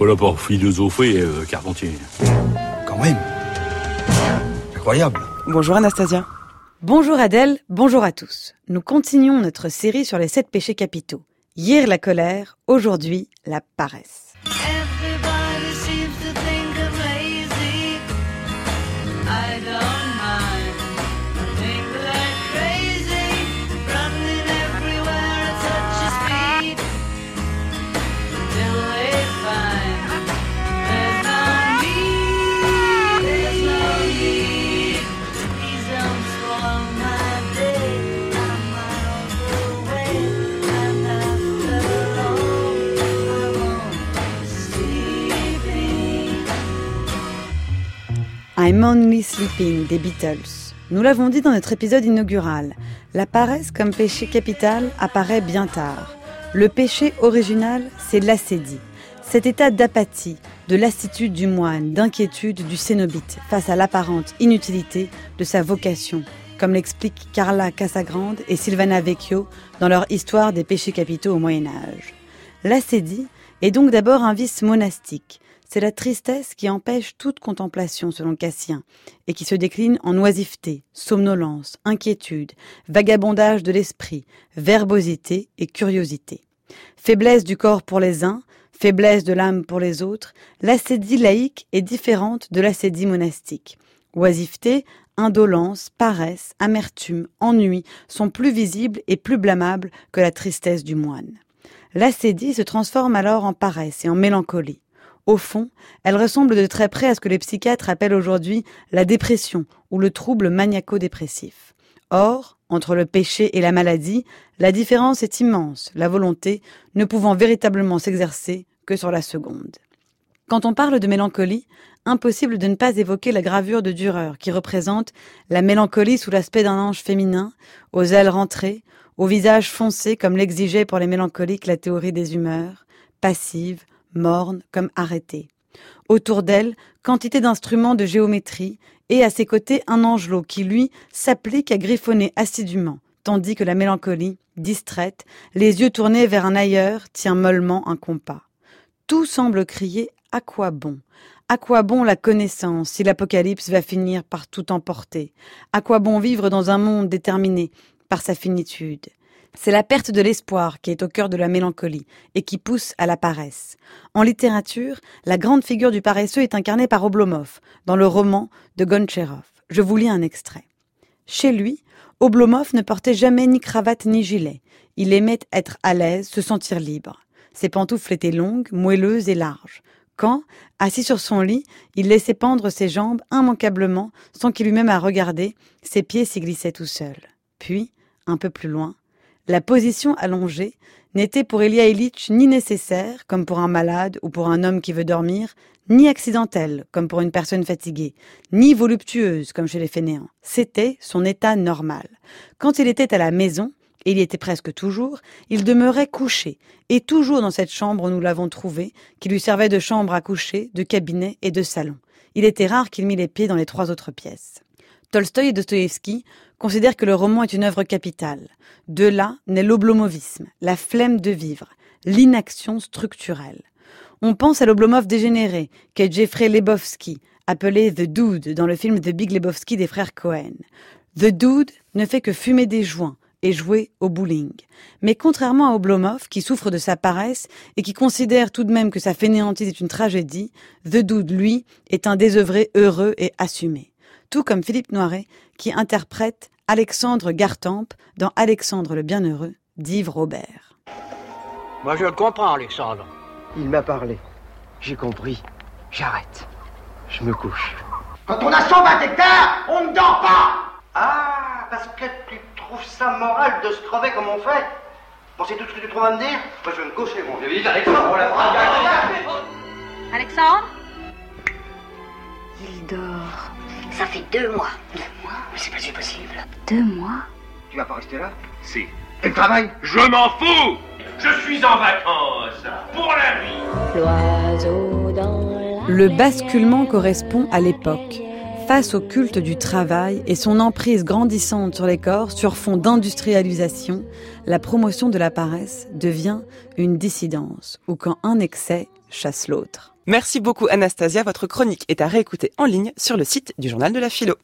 pas là pour philosopher, euh, Carpentier. Quand même. Incroyable. Bonjour Anastasia. Bonjour Adèle, bonjour à tous. Nous continuons notre série sur les sept péchés capitaux. Hier la colère, aujourd'hui la paresse. I'm Only Sleeping des Beatles. Nous l'avons dit dans notre épisode inaugural, la paresse comme péché capital apparaît bien tard. Le péché original, c'est l'acédie. Cet état d'apathie, de lassitude du moine, d'inquiétude du cénobite face à l'apparente inutilité de sa vocation, comme l'expliquent Carla Casagrande et Silvana Vecchio dans leur Histoire des péchés capitaux au Moyen Âge. L'acédie est donc d'abord un vice monastique. C'est la tristesse qui empêche toute contemplation selon Cassien et qui se décline en oisiveté, somnolence, inquiétude, vagabondage de l'esprit, verbosité et curiosité. Faiblesse du corps pour les uns, faiblesse de l'âme pour les autres, l'acédie laïque est différente de l'acédie monastique. Oisiveté, indolence, paresse, amertume, ennui sont plus visibles et plus blâmables que la tristesse du moine. L'acédie se transforme alors en paresse et en mélancolie. Au fond, elle ressemble de très près à ce que les psychiatres appellent aujourd'hui la dépression ou le trouble maniaco-dépressif. Or, entre le péché et la maladie, la différence est immense, la volonté ne pouvant véritablement s'exercer que sur la seconde. Quand on parle de mélancolie, impossible de ne pas évoquer la gravure de Dürer qui représente la mélancolie sous l'aspect d'un ange féminin, aux ailes rentrées, au visage foncé comme l'exigeait pour les mélancoliques la théorie des humeurs, passive, morne comme arrêtée. Autour d'elle, quantité d'instruments de géométrie et à ses côtés un angelot qui, lui, s'applique à griffonner assidûment, tandis que la mélancolie, distraite, les yeux tournés vers un ailleurs, tient mollement un compas. Tout semble crier à quoi bon? À quoi bon la connaissance si l'apocalypse va finir par tout emporter? À quoi bon vivre dans un monde déterminé par sa finitude c'est la perte de l'espoir qui est au cœur de la mélancolie et qui pousse à la paresse. En littérature, la grande figure du paresseux est incarnée par Oblomov dans le roman de Gontcherov. Je vous lis un extrait. Chez lui, Oblomov ne portait jamais ni cravate ni gilet. Il aimait être à l'aise, se sentir libre. Ses pantoufles étaient longues, moelleuses et larges. Quand, assis sur son lit, il laissait pendre ses jambes immanquablement, sans qu'il eût même à regarder, ses pieds s'y glissaient tout seuls. Puis, un peu plus loin, la position allongée n'était pour Elia ni nécessaire, comme pour un malade ou pour un homme qui veut dormir, ni accidentelle, comme pour une personne fatiguée, ni voluptueuse, comme chez les fainéants. C'était son état normal. Quand il était à la maison, et il y était presque toujours, il demeurait couché, et toujours dans cette chambre nous l'avons trouvé, qui lui servait de chambre à coucher, de cabinet et de salon. Il était rare qu'il mît les pieds dans les trois autres pièces. Tolstoï et Dostoïevski considèrent que le roman est une œuvre capitale. De là naît l'oblomovisme, la flemme de vivre, l'inaction structurelle. On pense à l'oblomov dégénéré, qu'est Jeffrey Lebowski, appelé The Dude dans le film The Big Lebowski des frères Cohen. The Dude ne fait que fumer des joints et jouer au bowling. Mais contrairement à Oblomov, qui souffre de sa paresse et qui considère tout de même que sa fainéantise est une tragédie, The Dude, lui, est un désœuvré heureux et assumé tout comme Philippe Noiret, qui interprète Alexandre Gartempe dans Alexandre le Bienheureux d'Yves Robert. Moi, je le comprends, Alexandre. Il m'a parlé. J'ai compris. J'arrête. Je me couche. Quand on a 120 hectares, on ne dort pas Ah, parce que tu trouves ça moral de se crever comme on fait Bon, c'est tout ce que tu trouves à me dire Moi, je vais me coucher, mon vieux. Vite, Alexandre, on la Alexandre? Il dort. Ça fait deux mois. Deux mois Mais c'est pas si possible. Deux mois Tu vas pas rester là Si. Et le travail Je m'en fous Je suis en vacances pour la vie L'oiseau dans la Le basculement correspond à l'époque. Face au culte du travail et son emprise grandissante sur les corps sur fond d'industrialisation, la promotion de la paresse devient une dissidence, ou quand un excès chasse l'autre. Merci beaucoup Anastasia, votre chronique est à réécouter en ligne sur le site du journal de la philo.